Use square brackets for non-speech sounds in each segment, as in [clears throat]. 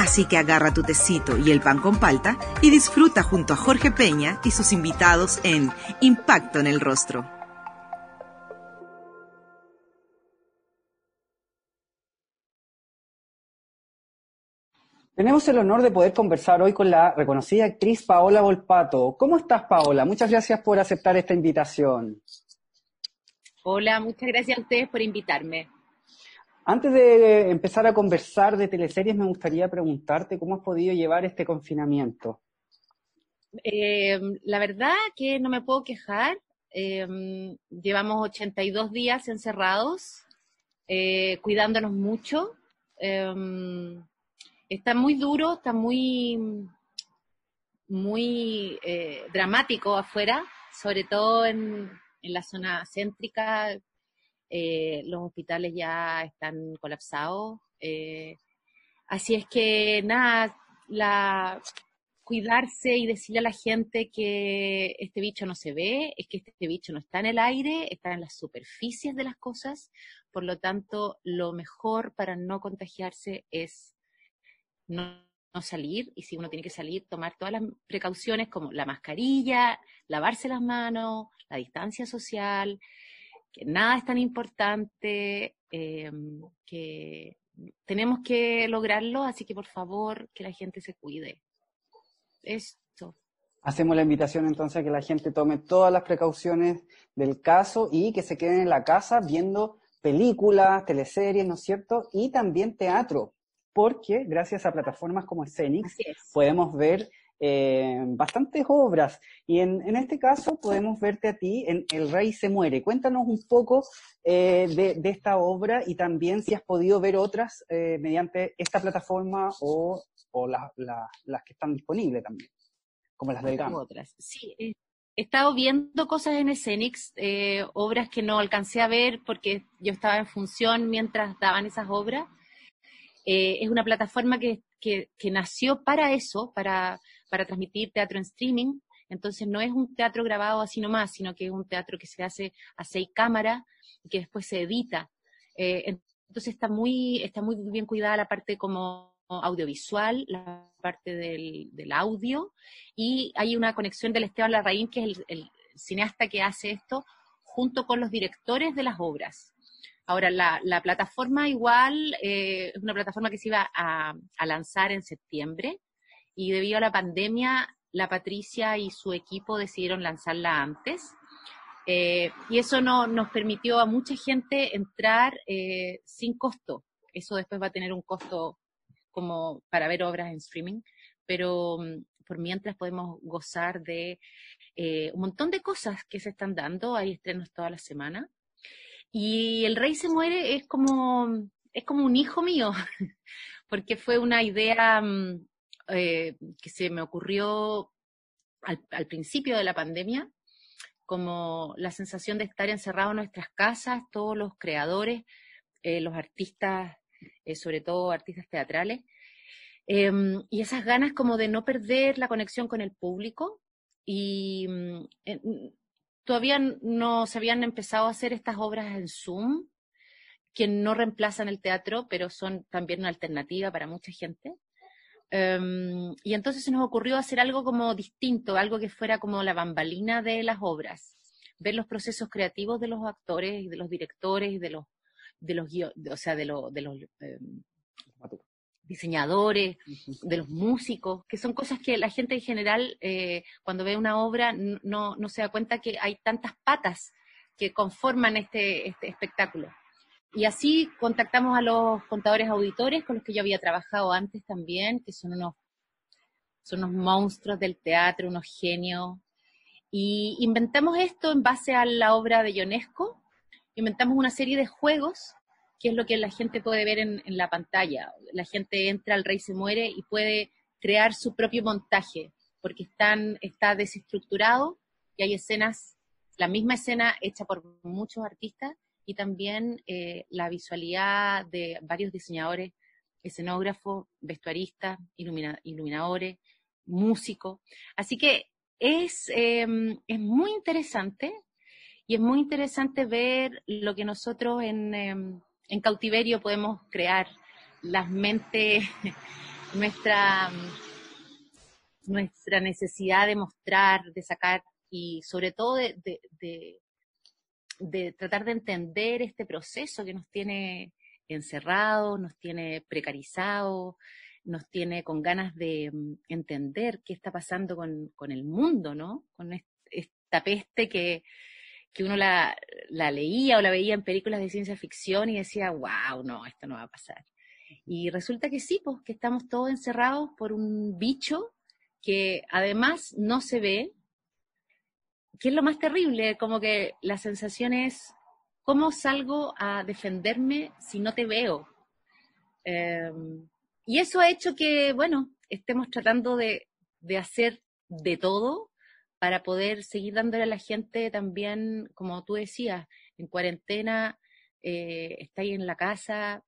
Así que agarra tu tecito y el pan con palta y disfruta junto a Jorge Peña y sus invitados en Impacto en el Rostro. Tenemos el honor de poder conversar hoy con la reconocida actriz Paola Volpato. ¿Cómo estás, Paola? Muchas gracias por aceptar esta invitación. Hola, muchas gracias a ustedes por invitarme. Antes de empezar a conversar de teleseries, me gustaría preguntarte cómo has podido llevar este confinamiento. Eh, la verdad que no me puedo quejar. Eh, llevamos 82 días encerrados, eh, cuidándonos mucho. está muy duro, está muy, muy dramático afuera, sobre todo en, en la zona céntrica, eh, los hospitales ya están colapsados. Eh, así es que nada, la, cuidarse y decirle a la gente que este bicho no se ve, es que este bicho no está en el aire, está en las superficies de las cosas, por lo tanto, lo mejor para no contagiarse es no, no, salir, y si uno tiene que salir, tomar todas las precauciones como la mascarilla, lavarse las manos, la distancia social, que nada es tan importante, em, que tenemos que lograrlo, así que por favor, que la gente se cuide. Esto. Hacemos la invitación entonces a que la gente tome todas las precauciones del caso y que se queden en la casa viendo películas, teleseries, ¿no es cierto? Y también teatro, porque gracias a plataformas como Scenics podemos ver eh, bastantes obras. Y en, este caso podemos verte a ti en El Rey se muere. Cuéntanos un poco eh, de, esta obra y también si has podido ver otras eh, mediante esta plataforma o, las que están disponibles también, como las del GAM. Otras. Sí, he estado viendo cosas en Escenix, obras que no alcancé a ver porque yo estaba en función mientras daban esas obras. es una plataforma que, que, nació para eso, para para transmitir teatro en streaming. Entonces no es un teatro grabado así nomás, sino que es un teatro que se hace a seis cámaras y que después se edita. Eh, entonces está muy, está muy bien cuidada la parte como audiovisual, la parte del, audio, y hay una conexión del Esteban Larraín, que es el, cineasta que hace esto, junto con los directores de las obras. Ahora, la, plataforma igual eh, es una plataforma que se iba a, a lanzar en septiembre, y debido a la pandemia, la Patricia y su equipo decidieron lanzarla antes. Eh, y eso no, nos permitió a mucha gente entrar eh, sin costo. Eso después va a tener un costo como para ver obras en streaming, pero mm, por mientras podemos gozar de eh, un montón de cosas que se están dando. Hay estrenos toda la semana. Y El Rey se muere es como, es como un hijo mío, [laughs] porque fue una idea mm, eh, que se me ocurrió al, principio de la pandemia, como la sensación de estar encerrados en nuestras casas, todos los creadores, eh, los artistas, eh, sobre todo artistas teatrales, em, y esas ganas como de no perder la conexión con el público. Y mm, todavía no se habían empezado a hacer estas obras en Zoom, que no reemplazan el teatro, pero son también una alternativa para mucha gente. Em, y entonces se nos ocurrió hacer algo como distinto, algo que fuera como la bambalina de las obras, ver los procesos creativos de los actores y de los directores y de los, de los, o sea, de, de los em, diseñadores, de los músicos, que son cosas que la gente en general, eh, cuando ve una obra, no, no se da cuenta que hay tantas patas que conforman este, este espectáculo. Y así contactamos a los contadores auditores con los que yo había trabajado antes también, que son unos, son unos monstruos del teatro, unos genios. Y inventamos esto en base a la obra de Ionesco. Inventamos una serie de juegos, que es lo que la gente puede ver en, la pantalla. La gente entra al Rey se muere y puede crear su propio montaje. porque están, está desestructurado y hay escenas, la misma escena hecha por muchos artistas y también eh, la visualidad de varios diseñadores, escenógrafos, vestuaristas, iluminadores, músicos. Así que es, em, es muy interesante y es muy interesante ver lo que nosotros en, em, cautiverio podemos crear, las mentes, [laughs] nuestra, nuestra necesidad de mostrar, de sacar y sobre todo de, tratar de entender este proceso que nos tiene encerrados, nos tiene precarizados, nos tiene con ganas de mm, entender qué está pasando con, con el mundo, ¿no? Con esta peste que, que uno la, la, leía o la veía en películas de ciencia ficción y decía, wow, no, esto no va a pasar. Y resulta que sí, pues que estamos todos encerrados por un bicho que además no se ve, que es lo más terrible, como que la sensación es, ¿cómo salgo a defenderme si no te veo? Em, y eso ha hecho que, bueno, estemos tratando de, de hacer de todo para poder seguir dándole a la gente también, como tú decías, en cuarentena, eh, está ahí en la casa,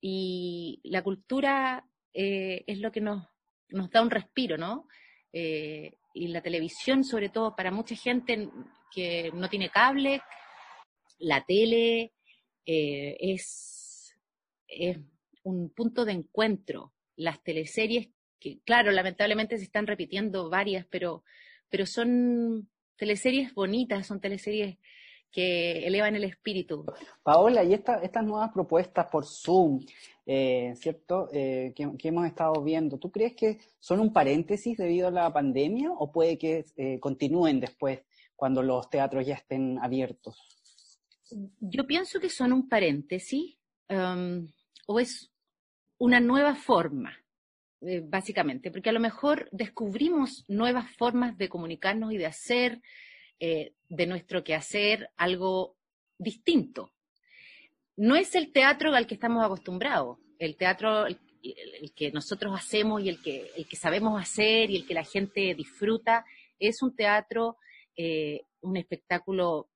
y la cultura eh, es lo que nos, nos, da un respiro, ¿no? Eh, y la televisión, sobre todo para mucha gente que no tiene cable, la tele eh, es, es un punto de encuentro. Las teleseries, que claro, lamentablemente se están repitiendo varias, pero, pero son teleseries bonitas, son teleseries que elevan el espíritu. Paola, y estas nuevas propuestas por Zoom, eh, ¿cierto? Eh, que, hemos estado viendo, ¿tú crees que son un paréntesis debido a la pandemia o puede que eh, continúen después cuando los teatros ya estén abiertos? Yo pienso que son un paréntesis um, o es una nueva forma, básicamente, porque a lo mejor descubrimos nuevas formas de comunicarnos y de hacer eh, de nuestro quehacer algo distinto. No es el teatro al que estamos acostumbrados, el teatro el, que nosotros hacemos y el que, el que sabemos hacer y el que la gente disfruta, es un teatro, eh, un espectáculo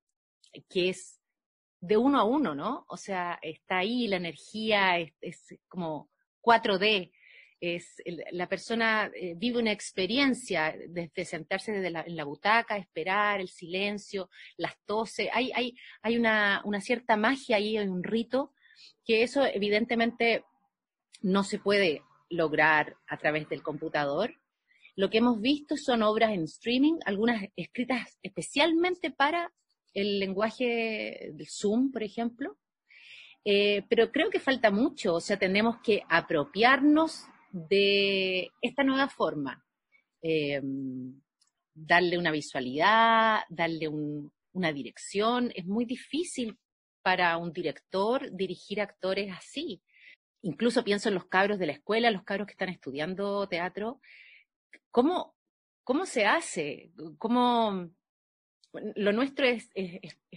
que es de uno a uno, ¿no? O sea, está ahí la energía, es, es como 4D, es la persona eh, vive una experiencia desde sentarse desde la, en la butaca, esperar, el silencio, las toses, hay, hay, hay una, una cierta magia ahí, hay un rito, que eso evidentemente no se puede lograr a través del computador. Lo que hemos visto son obras en streaming, algunas escritas especialmente para el lenguaje del Zoom, por ejemplo, eh, pero creo que falta mucho, o sea, tenemos que apropiarnos de esta nueva forma. Eh, darle una visualidad, darle una dirección. Es muy difícil para un director dirigir actores así. Incluso pienso en los cabros de la escuela, los cabros que están estudiando teatro. ¿Cómo, cómo se hace? ¿Cómo, lo nuestro es,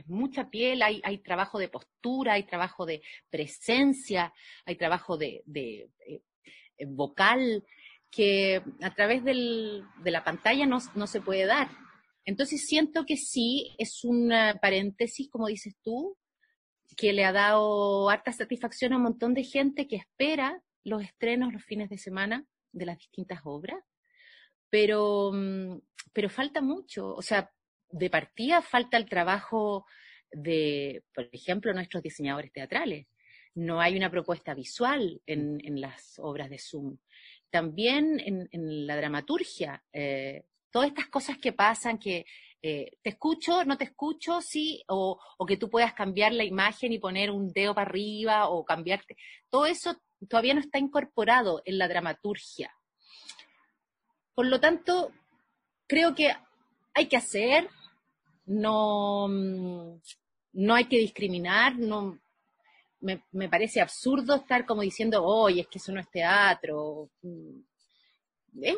mucha piel, hay, trabajo de postura, hay trabajo de presencia, hay trabajo de, eh, vocal que a través de la pantalla no, se puede dar. Entonces siento que sí, es un paréntesis, como dices tú, que le ha dado harta satisfacción a un montón de gente que espera los estrenos los fines de semana de las distintas obras, pero, mm, pero falta mucho, o sea, de partida falta el trabajo de, por ejemplo, nuestros diseñadores teatrales no hay una propuesta visual en, las obras de Zoom. También en, la dramaturgia, eh, todas estas cosas que pasan, que eh, te escucho, no te escucho, sí, o, que tú puedas cambiar la imagen y poner un dedo para arriba o cambiarte, todo eso todavía no está incorporado en la dramaturgia. Por lo tanto, creo que hay que hacer, no, mm, no hay que discriminar, no, me, parece absurdo estar como diciendo, oye, es que eso no es teatro. Mm, es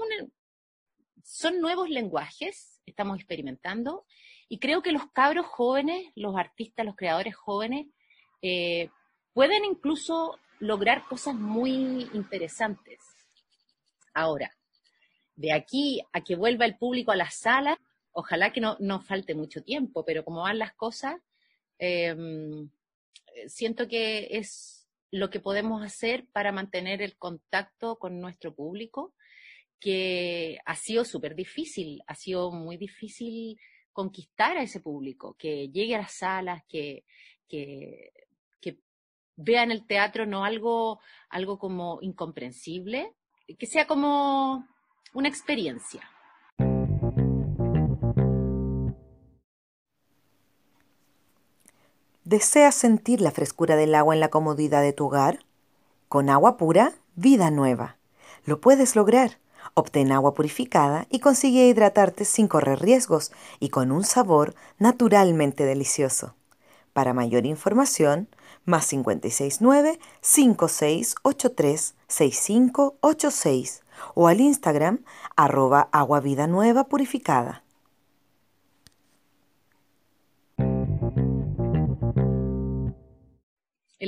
son nuevos lenguajes, estamos experimentando, y creo que los cabros jóvenes, los artistas, los creadores jóvenes, eh, pueden incluso lograr cosas muy interesantes. Ahora, de aquí a que vuelva el público a las salas, ojalá que no, no falte mucho tiempo, pero como van las cosas, em, siento que es lo que podemos hacer para mantener el contacto con nuestro público, que ha sido súper difícil, ha sido muy difícil conquistar a ese público, que llegue a las salas, que, que, que vean el teatro no algo, algo como incomprensible, que sea como una experiencia. ¿Deseas sentir la frescura del agua en la comodidad de tu hogar? Con agua pura, vida nueva. Lo puedes lograr. Obtén agua purificada y consigue hidratarte sin correr riesgos y con un sabor naturalmente delicioso. Para mayor información, más 569 5683 6586 o al Instagram arroba agua vida nueva purificada.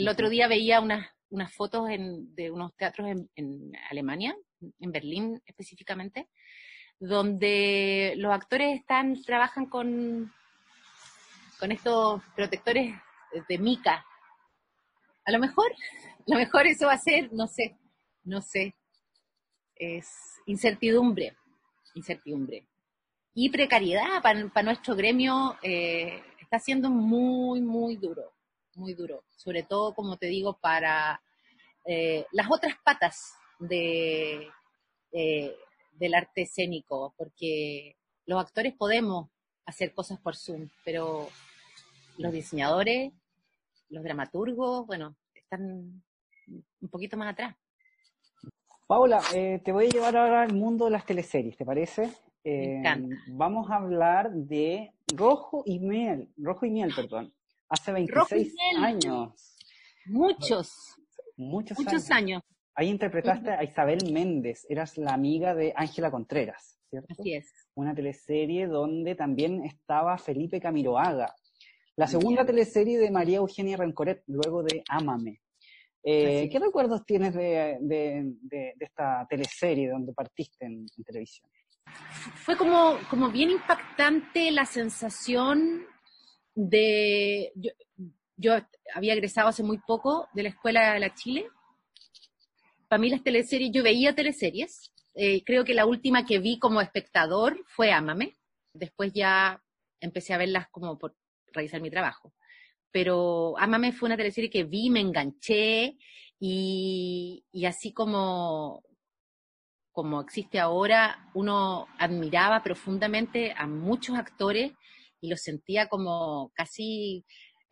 El otro día veía unas, fotos de unos teatros en, Alemania, en Berlín específicamente, donde los actores están, trabajan con, con estos protectores de mica. A lo mejor, a lo mejor eso va a ser, no sé, no sé, es incertidumbre, incertidumbre. Y precariedad para, nuestro gremio eh, está siendo muy, muy duro, muy duro. Sobre todo, como te digo, para eh, las otras patas de, eh, del arte escénico, porque los actores podemos hacer cosas por Zoom, pero los diseñadores, los dramaturgos, bueno, están un poquito más atrás. Paula, eh, te voy a llevar ahora al mundo de las teleseries, ¿te parece? Me encanta. Vamos a hablar de Rojo y Miel, Rojo y Miel, perdón. Hace 26 años. Muchos. Muchos, Muchos años. Ahí interpretaste a Isabel Méndez, eras la amiga de Ángela Contreras, ¿cierto? Así es. Una teleserie donde también estaba Felipe Camiroaga. La segunda teleserie de María Eugenia Rencoret, luego de Ámame. Eh, ¿Qué recuerdos tienes de, esta teleserie donde partiste en, televisión? Fue como, como bien impactante la sensación de... Yo, yo había egresado hace muy poco de la Escuela de la Chile. Para mí las teleseries, yo veía teleseries. Eh, creo que la última que vi como espectador fue Ámame. Después ya empecé a verlas como por realizar mi trabajo. Pero Ámame fue una teleserie que vi, me enganché y, y así como, como existe ahora, uno admiraba profundamente a muchos actores y los sentía como casi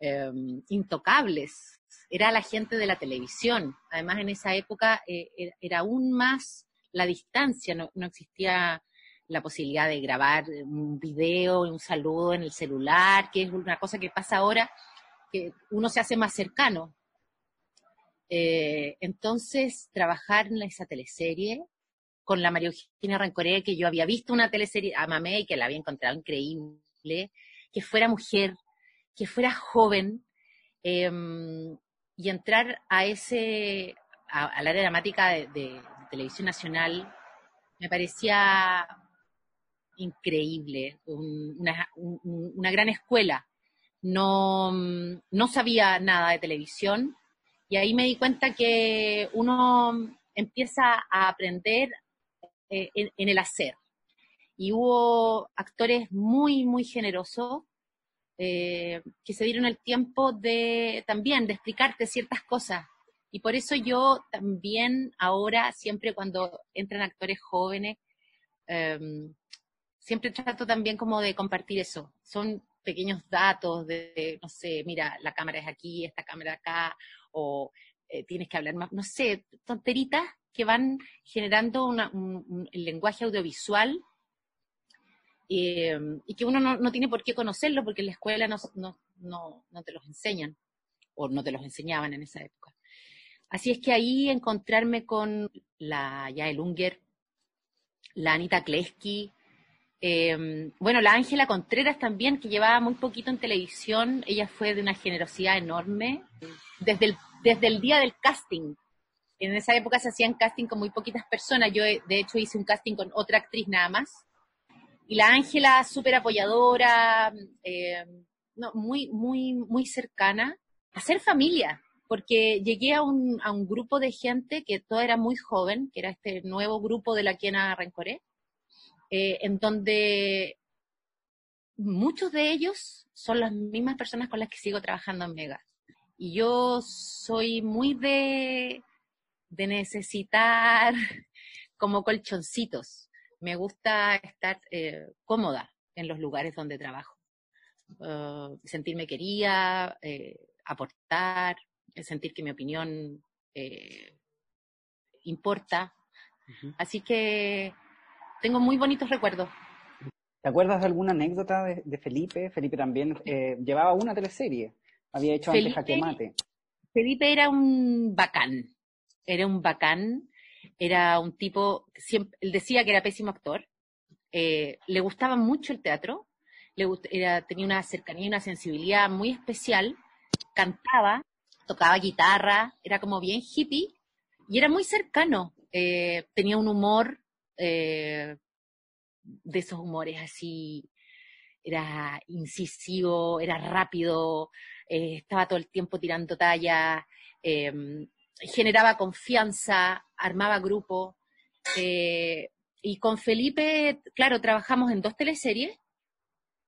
Em, intocables. Era la gente de la televisión. Además, en esa época eh, era aún más la distancia, no, existía la posibilidad de grabar un video, un saludo en el celular, que es una cosa que pasa ahora, que uno se hace más cercano. Eh, entonces, trabajar en esa teleserie con la María Eugenia Rancoré, que yo había visto una teleserie, a Mamé, y que la había encontrado increíble, que fuera mujer, que fuera joven em, y entrar a ese, al área dramática de, televisión nacional, me parecía increíble, una, gran escuela. No, no sabía nada de televisión y ahí me di cuenta que uno empieza a aprender eh, en, el hacer. Y hubo actores muy, muy generosos eh, que se dieron el tiempo de también de explicarte ciertas cosas. Y por eso yo también ahora, siempre cuando entran actores jóvenes, em, siempre trato también como de compartir eso. Son pequeños datos de, no sé, mira, la cámara es aquí, esta cámara acá, o eh, tienes que hablar más, no sé, tonteritas que van generando un, el lenguaje audiovisual Em, y que uno no, tiene por qué conocerlo porque en la escuela no, no, te los enseñan, o no te los enseñaban en esa época. Así es que ahí encontrarme con la Yael Unger, la Anita Kleski, em, bueno, la Ángela Contreras también, que llevaba muy poquito en televisión, ella fue de una generosidad enorme. Desde el, desde el día del casting, en esa época se hacían casting con muy poquitas personas. Yo, de hecho, hice un casting con otra actriz nada más. Y la Ángela, súper apoyadora, eh, muy, muy, muy cercana. A ser familia, porque llegué a un, grupo de gente que todo era muy joven, que era este nuevo grupo de la Quiena Rencoré, eh, en donde muchos de ellos son las mismas personas con las que sigo trabajando en Mega. Y yo soy muy de, de necesitar como colchoncitos. Me gusta estar eh, cómoda en los lugares donde trabajo. Uh, sentirme quería, eh, aportar, sentir que mi opinión eh, importa. Así que tengo muy bonitos recuerdos. ¿Te acuerdas de alguna anécdota de, Felipe? Felipe también llevaba una teleserie, había hecho antes Jaque Mate. Felipe era un bacán, era un bacán, era un tipo, siempre, él decía que era pésimo actor, eh, le gustaba mucho el teatro, le era, tenía una cercanía y una sensibilidad muy especial, cantaba, tocaba guitarra, era como bien hippie y era muy cercano, eh, tenía un humor eh, de esos humores así, era incisivo, era rápido, estaba todo el tiempo tirando talla, em, generaba confianza, armaba grupo. Eh, y con Felipe, claro, trabajamos en dos teleseries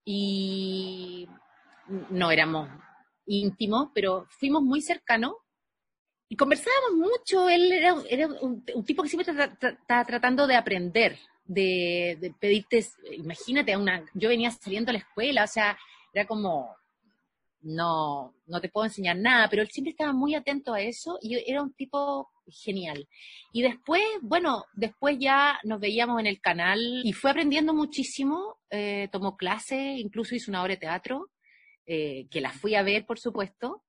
y no éramos íntimos, pero fuimos muy cercanos y conversábamos mucho. Él era, un, tipo que siempre estaba tratando de aprender, de, de, pedirte, imagínate, una, yo venía saliendo a la escuela, o sea, era como, no, no te puedo enseñar nada, pero él siempre estaba muy atento a eso y era un tipo genial. Y después, bueno, después ya nos veíamos en el canal y fue aprendiendo muchísimo, eh, tomó clases, incluso hizo una obra de teatro, eh, que la fui a ver, por supuesto,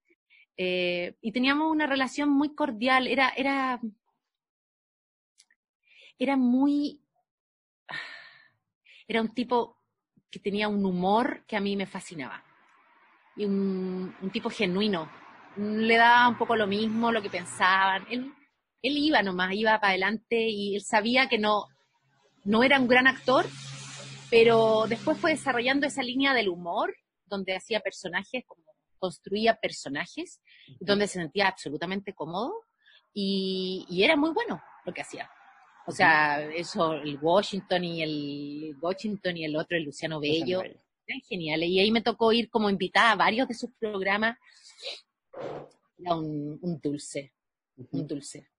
eh, y teníamos una relación muy cordial, era, era, era muy, era un tipo que tenía un humor que a mí me fascinaba y un, tipo genuino. Le daba un poco lo mismo, lo que pensaban. Él, él iba nomás, iba para adelante y él sabía que no, no era un gran actor, pero después fue desarrollando esa línea del humor, donde hacía personajes, como construía personajes, donde se sentía absolutamente cómodo y, y era muy bueno lo que hacía. O sea, eso, el Washington y el Washington y el otro, el Luciano Bello, eran geniales. Y ahí me tocó ir como invitada a varios de sus programas. Era un, dulce, un dulce.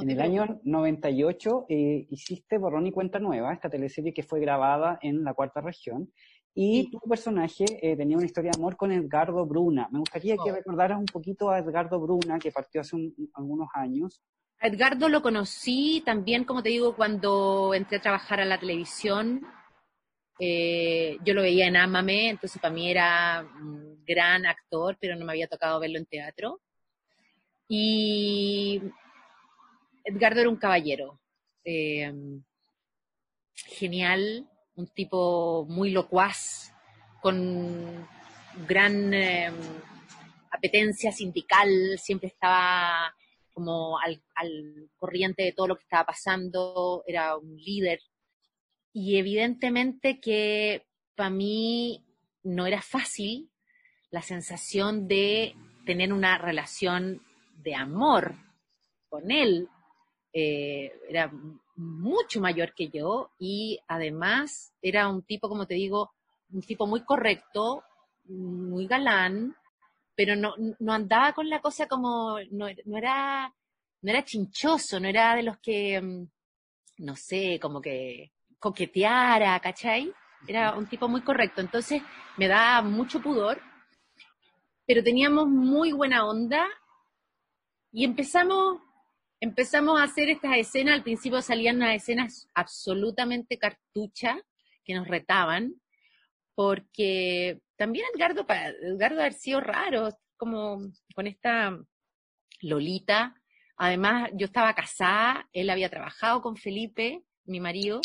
en el año 98 eh, hiciste Borrón y Cuenta Nueva, esta teleserie que fue grabada en la cuarta región, y tu personaje eh, tenía una historia de amor con Edgardo Bruna. Me gustaría que oh. recordaras un poquito a Edgardo Bruna, que partió hace algunos años. Edgardo lo conocí también, como te digo, cuando entré a trabajar a la televisión. Eh, yo lo veía en Ámame, entonces para mí era un gran actor, pero no me había tocado verlo en teatro. Y Edgardo era un caballero, eh, genial, un tipo muy locuaz, con gran eh, apetencia sindical, siempre estaba como al, corriente de todo lo que estaba pasando, era un líder y evidentemente que para mí no era fácil la sensación de tener una relación de amor con él. Eh, era mucho mayor que yo y además era un tipo, como te digo, un tipo muy correcto, muy galán, pero no, no andaba con la cosa como, no, no, era, no era chinchoso, no era de los que, mm, no sé, como que coqueteara, ¿cachai? Era un tipo muy correcto, entonces me da mucho pudor, pero teníamos muy buena onda y empezamos, empezamos a hacer estas escenas, al principio salían unas escenas absolutamente cartuchas que nos retaban, porque también Edgardo, Edgardo haber sido raro, como con esta Lolita, además yo estaba casada, él había trabajado con Felipe, mi marido,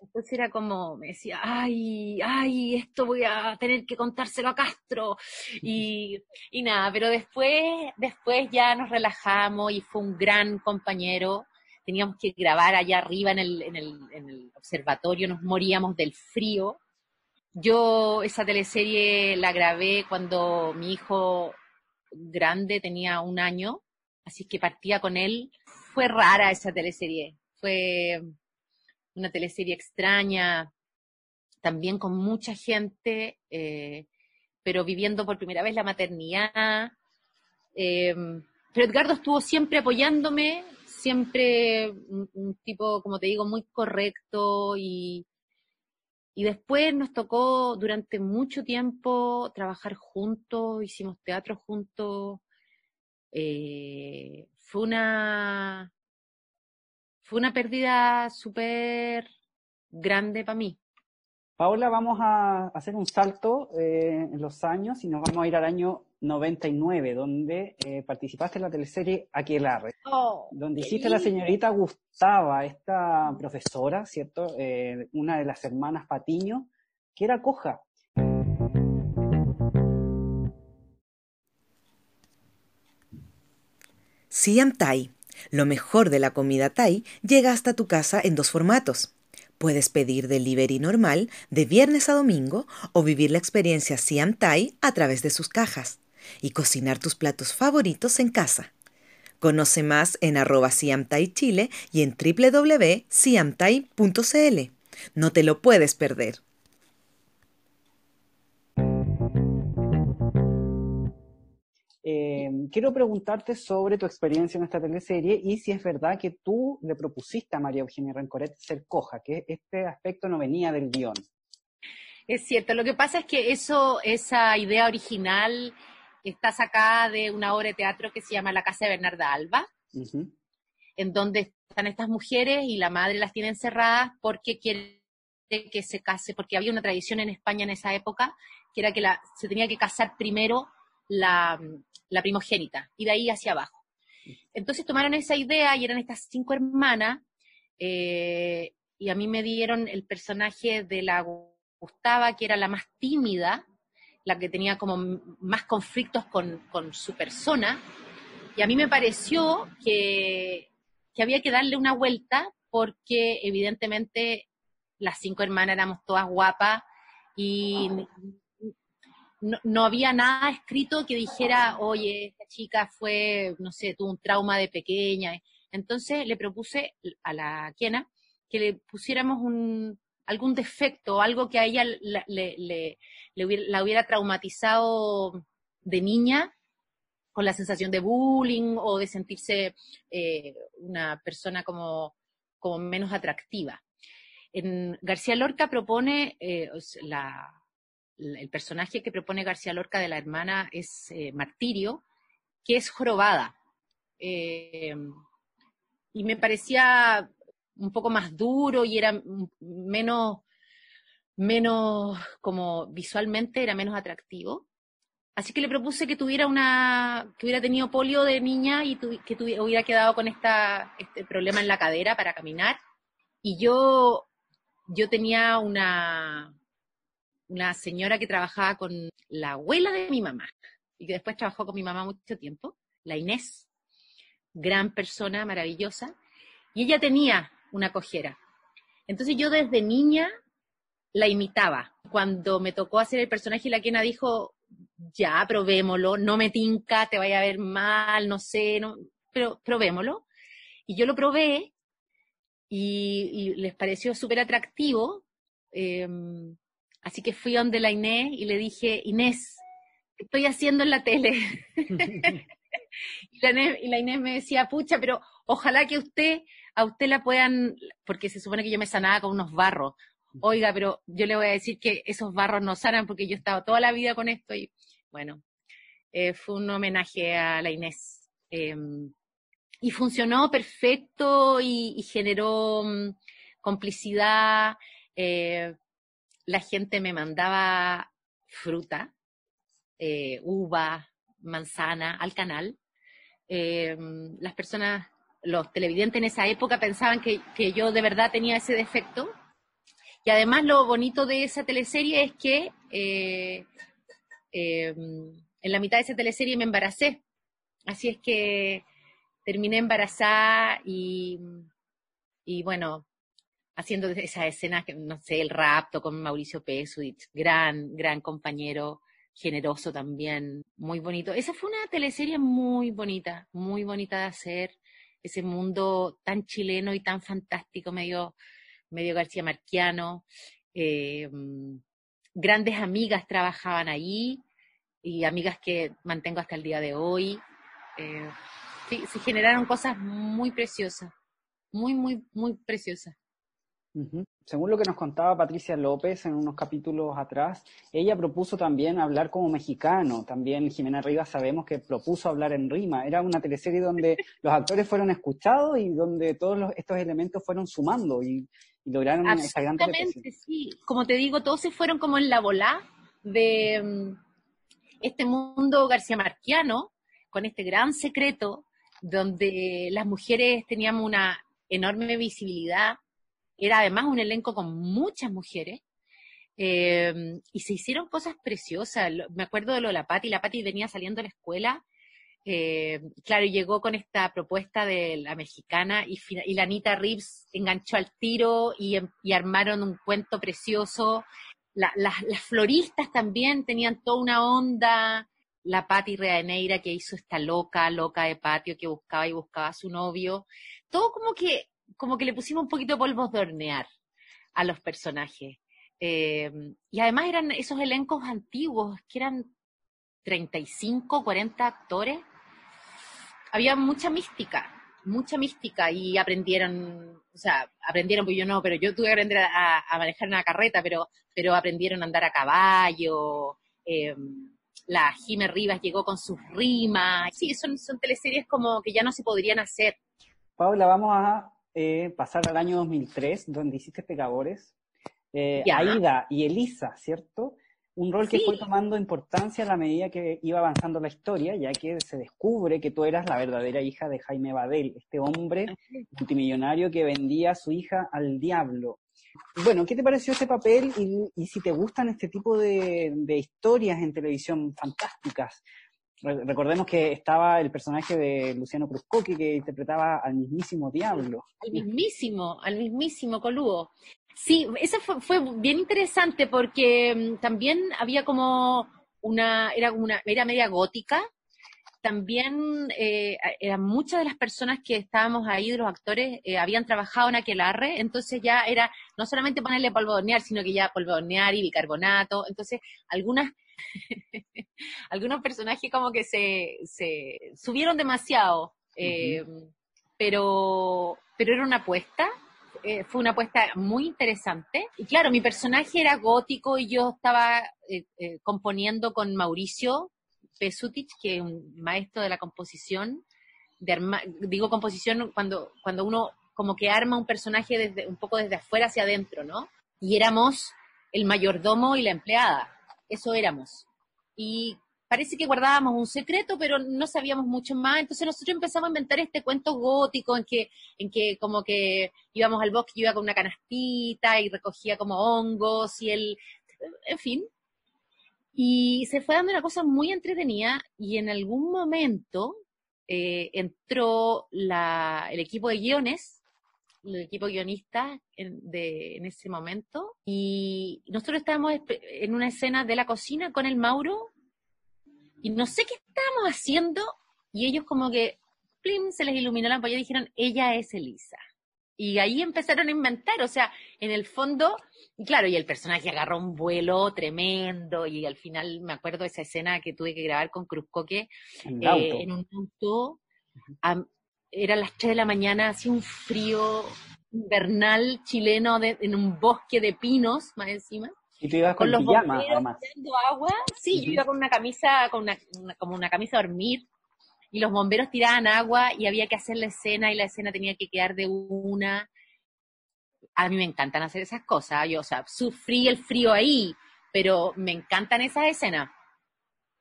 Entonces era como, me decía, ay, ay, esto voy a tener que contárselo a Castro. Y, y nada, pero después, después ya nos relajamos y fue un gran compañero. Teníamos que grabar allá arriba en el, en el, en el observatorio, nos moríamos del frío. Yo esa teleserie la grabé cuando mi hijo grande tenía un año, así que partía con él. Fue rara esa teleserie, fue una teleserie extraña, también con mucha gente, eh, pero viviendo por primera vez la maternidad. Eh, pero Edgardo estuvo siempre apoyándome, siempre un, tipo, como te digo, muy correcto y, y después nos tocó durante mucho tiempo trabajar juntos, hicimos teatro juntos. Eh, fue una fue una pérdida súper grande para mí. Paola, vamos a hacer un salto eh, en los años y nos vamos a ir al año 99, donde eh, participaste en la teleserie Aquelarre, oh, donde hiciste a la señorita Gustava, esta profesora, ¿cierto? Eh, una de las hermanas Patiño, que era coja. Siam Tai lo mejor de la comida Thai llega hasta tu casa en dos formatos. Puedes pedir delivery normal de viernes a domingo o vivir la experiencia Siam Thai a través de sus cajas y cocinar tus platos favoritos en casa. Conoce más en arroba Chile y en www.siamthai.cl. No te lo puedes perder. Eh, quiero preguntarte sobre tu experiencia en esta teleserie y si es verdad que tú le propusiste a María Eugenia Rencoret ser coja, que este aspecto no venía del guion. Es cierto, lo que pasa es que eso, esa idea original está sacada de una obra de teatro que se llama La Casa de Bernarda Alba, en donde están estas mujeres y la madre las tiene encerradas porque quiere que se case, porque había una tradición en España en esa época que era que la, se tenía que casar primero la, la primogénita, y de ahí hacia abajo. Entonces tomaron esa idea y eran estas cinco hermanas, eh, y a mí me dieron el personaje de la Gustava, que era la más tímida, la que tenía como más conflictos con, su persona, y a mí me pareció que, que había que darle una vuelta porque evidentemente las cinco hermanas éramos todas guapas y no, había nada escrito que dijera, oye, esta chica fue, no sé, tuvo un trauma de pequeña. Entonces le propuse a la Kiena que le pusiéramos un, algún defecto, algo que a ella le, hubiera, la hubiera traumatizado de niña, con la sensación de bullying o de sentirse eh, una persona como, como menos atractiva. En García Lorca propone eh, la, el personaje que propone García Lorca de la hermana es eh, Martirio, que es jorobada. Eh, y me parecía un poco más duro y era menos, menos, como visualmente era menos atractivo. Así que le propuse que tuviera una, que hubiera tenido polio de niña y que hubiera quedado con esta, este problema en la cadera para caminar. Y yo, yo tenía una, una señora que trabajaba con la abuela de mi mamá y que después trabajó con mi mamá mucho tiempo, la Inés, gran persona, maravillosa, y ella tenía una cojera. Entonces yo desde niña la imitaba. Cuando me tocó hacer el personaje, la quena dijo, ya, probémoslo, no me tinca, te vaya a ver mal, no sé, no, pero probémoslo. Y yo lo probé y, les pareció súper atractivo. Em, Así que fui donde la Inés y le dije, Inés, ¿qué estoy haciendo en la tele? [laughs] y, la Inés, me decía, pucha, pero ojalá que usted, a usted la puedan, porque se supone que yo me sanaba con unos barros. Oiga, pero yo le voy a decir que esos barros no sanan porque yo he estado toda la vida con esto y bueno, eh, fue un homenaje a la Inés. Em, y funcionó perfecto y, generó mm, complicidad. Eh, la gente me mandaba fruta, eh, uva, manzana al canal. Eh, las personas, los televidentes en esa época pensaban que, yo de verdad tenía ese defecto Y además lo bonito de esa teleserie es que eh, en la mitad de esa teleserie me embaracé. Así es que terminé embarazada y bueno, haciendo esa escena, no sé, el rapto con Mauricio Pesudich, gran, gran compañero, generoso también, muy bonito. Esa fue una teleserie muy bonita, muy bonita de hacer, ese mundo tan chileno y tan fantástico, medio, medio García Marquiano. Eh, grandes amigas trabajaban ahí y amigas que mantengo hasta el día de hoy. Eh, se generaron cosas muy preciosas, muy, muy, muy preciosas. Según lo que nos contaba Patricia López en unos capítulos atrás, ella propuso también hablar como mexicano. También Jimena Rivas sabemos que propuso hablar en rima. Era una teleserie donde [laughs] los actores fueron escuchados y donde todos estos elementos fueron sumando y, lograron esa gran sí. Como te digo, todos se fueron como en la bola de mm, este mundo García Marquiano, con este gran secreto, donde las mujeres teníamos una enorme visibilidad era además un elenco con muchas mujeres. Eh, y se hicieron cosas preciosas. Me acuerdo de lo de la Patti. La Patti venía saliendo de la escuela. Eh, claro, llegó con esta propuesta de la mexicana y, y la Anita Reeves enganchó al tiro y, em, armaron un cuento precioso. las floristas también tenían toda una onda. La Patti Reaneira que hizo esta loca, loca de patio que buscaba y buscaba a su novio. Todo como que como que le pusimos un poquito de polvos de hornear a los personajes. Eh, y además eran esos elencos antiguos, que eran 35, 40 actores. Había mucha mística, mucha mística y aprendieron, o sea, aprendieron, pues yo no, pero yo tuve que aprender a, manejar una carreta, pero, pero aprendieron a andar a caballo. Eh, la Jimé Rivas llegó con sus rimas. Sí, son, son teleseries como que ya no se podrían hacer. Paula, vamos a eh, pasar al año 2003, donde hiciste Pecadores, eh, Aida y Elisa, ¿cierto? Un rol que fue tomando importancia a la medida que iba avanzando la historia, ya que se descubre que tú eras la verdadera hija de Jaime Badel, este hombre multimillonario que vendía a su hija al diablo. Bueno, ¿qué te pareció ese papel y, si te gustan este tipo de, de historias en televisión fantásticas? Recordemos que estaba el personaje de Luciano Cruzcoque que interpretaba al mismísimo Diablo. Al mismísimo, al mismísimo Colugo. Sí, eso fue, bien interesante porque mm, también había como una, era una, era media gótica. También eh, eran muchas de las personas que estábamos ahí, de los actores, eh, habían trabajado en Aquelarre, entonces ya era no solamente ponerle polvo de hornear, sino que ya polvo de hornear y bicarbonato. Entonces, algunas [laughs] algunos personajes como que se, subieron demasiado, eh, pero, pero era una apuesta, eh, fue una apuesta muy interesante. Y claro, mi personaje era gótico y yo estaba eh, componiendo con Mauricio Pesutich, que es un maestro de la composición, de digo composición cuando, cuando uno como que arma un personaje desde, un poco desde afuera hacia adentro, ¿no? Y éramos el mayordomo y la empleada eso éramos. Y parece que guardábamos un secreto, pero no sabíamos mucho más. Entonces nosotros empezamos a inventar este cuento gótico en que, en que como que íbamos al bosque, yo iba con una canastita y recogía como hongos y el, en fin. Y se fue dando una cosa muy entretenida y en algún momento eh, entró la, el equipo de guiones el equipo guionista en, de, en ese momento. Y nosotros estábamos en una escena de la cocina con el Mauro y no sé qué estábamos haciendo y ellos como que plim, se les iluminó la ampolla y dijeron, ella es Elisa. Y ahí empezaron a inventar, o sea, en el fondo, y claro, y el personaje agarró un vuelo tremendo y al final me acuerdo de esa escena que tuve que grabar con Cruzcoque eh, en un auto eran las 3 de la mañana, hacía un frío invernal chileno en un bosque de pinos, más encima. Y tú ibas con, los pijama, además. agua. Sí, yo iba con una camisa, con una, como una camisa de dormir, y los bomberos tiraban agua y había que hacer la escena y la escena tenía que quedar de una. A mí me encantan hacer esas cosas, yo, o sea, sufrí el frío ahí, pero me encantan esas escenas.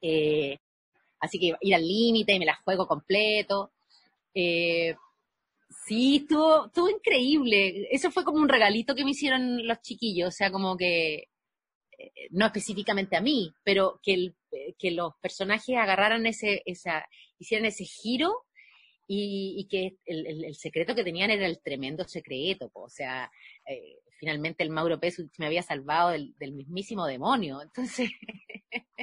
Eh, así que ir al límite y me las juego completo. Eh, Sí, estuvo, estuvo increíble. Eso fue como un regalito que me hicieron los chiquillos, o sea, como que, eh, no específicamente a mí, pero que, el, que los personajes agarraran ese, esa, hicieran ese giro y, que el, secreto que tenían era el tremendo secreto, o sea, eh, finalmente el Mauro Pérez me había salvado del, mismísimo demonio, entonces [laughs]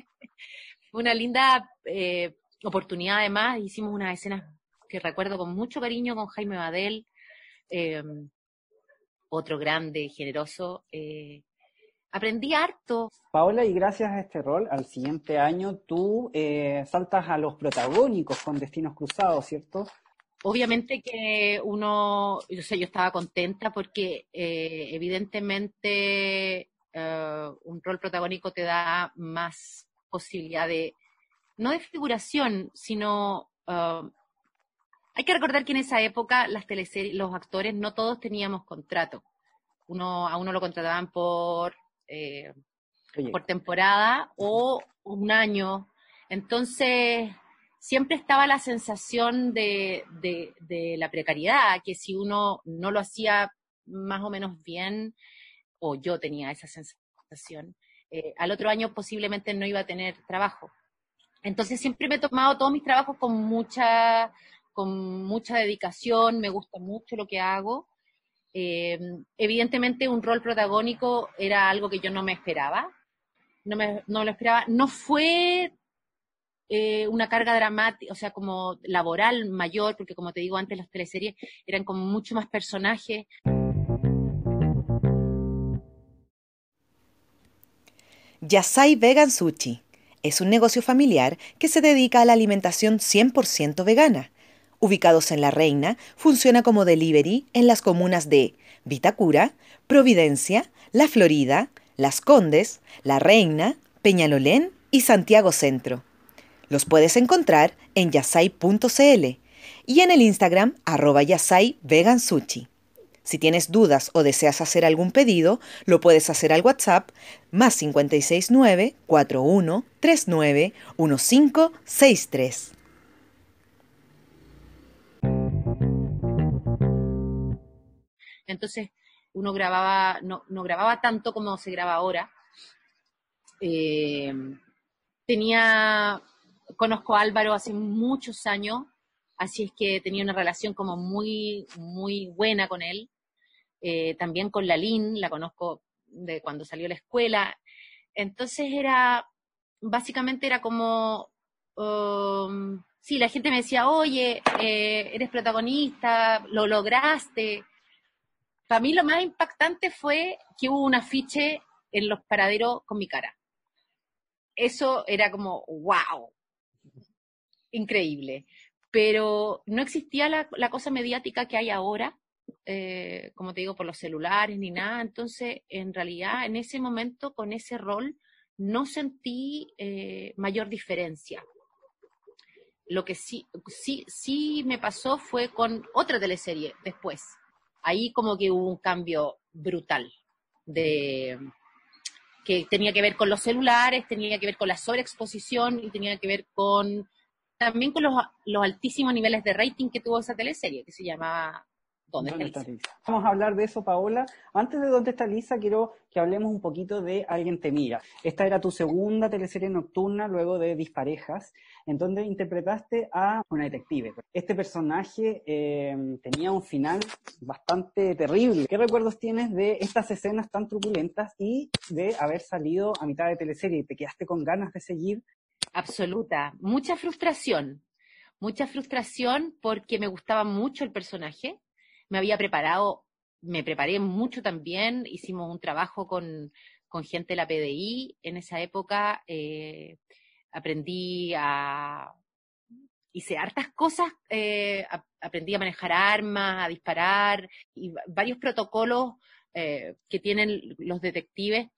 fue una linda eh, oportunidad además, hicimos unas escenas que recuerdo con mucho cariño con Jaime Badel, eh, otro grande, generoso. Eh, aprendí harto. Paola, y gracias a este rol, al siguiente año tú eh, saltas a los protagónicos con Destinos Cruzados, ¿cierto? Obviamente que uno, yo sé, yo estaba contenta porque evidentemente un rol protagónico te da más posibilidad de, no de figuración, sino hay que recordar que en esa época las teleseries, los actores no todos teníamos contrato. Uno, a uno lo contrataban por, eh, por temporada o un año. Entonces, siempre estaba la sensación de, de, la precariedad, que si uno no lo hacía más o menos bien, o yo tenía esa sensación, eh, al otro año posiblemente no iba a tener trabajo. Entonces siempre me he tomado todos mis trabajos con mucha con mucha dedicación, me gusta mucho lo que hago. Eh, evidentemente un rol protagónico era algo que yo no me esperaba, no, me, no lo esperaba, no fue eh, una carga dramática, o sea, como laboral mayor, porque como te digo antes, las teleseries eran como mucho más personajes. Yasai Vegan Sushi es un negocio familiar que se dedica a la alimentación 100% vegana ubicados en La Reina, funciona como delivery en las comunas de Vitacura, Providencia, La Florida, Las Condes, La Reina, Peñalolén y Santiago Centro. Los puedes encontrar en yasai.cl y en el Instagram arroba yasai vegan. Si tienes dudas o deseas hacer algún pedido, lo puedes hacer al WhatsApp más 569 41 39 1563. Entonces uno grababa, no, no grababa tanto como se graba ahora. Eh, tenía, conozco a Álvaro hace muchos años, así es que tenía una relación como muy, muy buena con él. Eh, también con Lalín, la conozco de cuando salió la escuela. Entonces era, básicamente era como, um, sí, la gente me decía, oye, eh, eres protagonista, lo lograste. Para mí lo más impactante fue que hubo un afiche en los paraderos con mi cara. Eso era como, wow, increíble. Pero no existía la, cosa mediática que hay ahora, eh, como te digo, por los celulares ni nada. Entonces, en realidad, en ese momento, con ese rol, no sentí eh, mayor diferencia. Lo que sí, sí, sí me pasó fue con otra teleserie después, ahí como que hubo un cambio brutal de que tenía que ver con los celulares, tenía que ver con la sobreexposición y tenía que ver con también con los, los altísimos niveles de rating que tuvo esa teleserie que se llamaba ¿Dónde, está, Lisa? Vamos a hablar de eso, Paola. Antes de ¿Dónde está Lisa? Quiero que hablemos un poquito de Alguien te mira. Esta era tu segunda teleserie nocturna luego de Disparejas, en donde interpretaste a una detective. Este personaje eh, tenía un final bastante terrible. ¿Qué recuerdos tienes de estas escenas tan truculentas y de haber salido a mitad de teleserie? ¿Te quedaste con ganas de seguir? Absoluta. Mucha frustración. Mucha frustración porque me gustaba mucho el personaje me había preparado, me preparé mucho también, hicimos un trabajo con, gente de la PDI en esa época, eh, aprendí a, hice hartas cosas, eh, aprendí a manejar armas, a disparar, y varios protocolos eh, que tienen los detectives.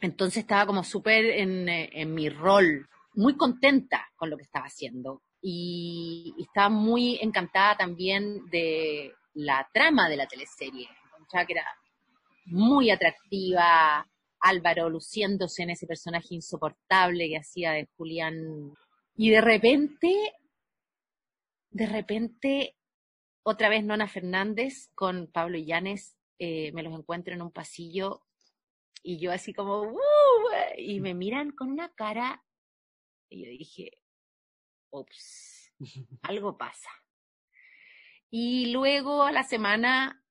Entonces estaba como súper en, mi rol, muy contenta con lo que estaba haciendo. y estaba muy encantada también de, la trama de la teleserie. Que era muy atractiva, Álvaro luciéndose en ese personaje insoportable que hacía de Julián. Y de repente, de repente, otra vez Nona Fernández con Pablo Llanes, eh, me los encuentro en un pasillo y yo así como, ¡Uh! y me miran con una cara y yo dije, ups, [laughs] algo pasa. Y luego a la semana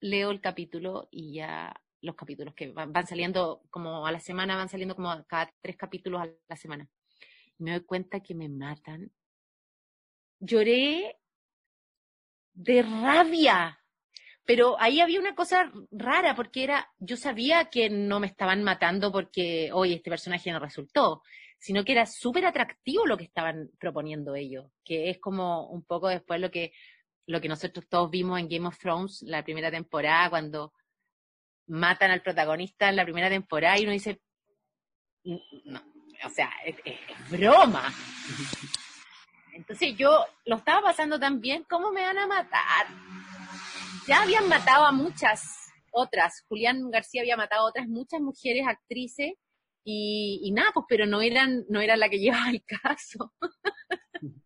leo el capítulo y ya los capítulos que van, saliendo como a la semana, van saliendo como cada tres capítulos a la semana. me doy cuenta que me matan. Lloré de rabia. Pero ahí había una cosa rara, porque era, yo sabía que no me estaban matando porque, hoy este personaje no resultó, sino que era súper atractivo lo que estaban proponiendo ellos, que es como un poco después lo que, lo que nosotros todos vimos en Game of Thrones, la primera temporada, cuando matan al protagonista en la primera temporada y uno dice, no, o sea, es, broma. [laughs] Entonces yo lo estaba pasando tan bien, ¿cómo me van a matar? Ya habían matado a muchas otras, Julián García había matado a otras muchas mujeres actrices y, y nada, pues pero no eran, no era la que [laughs] llevaba el caso. [laughs]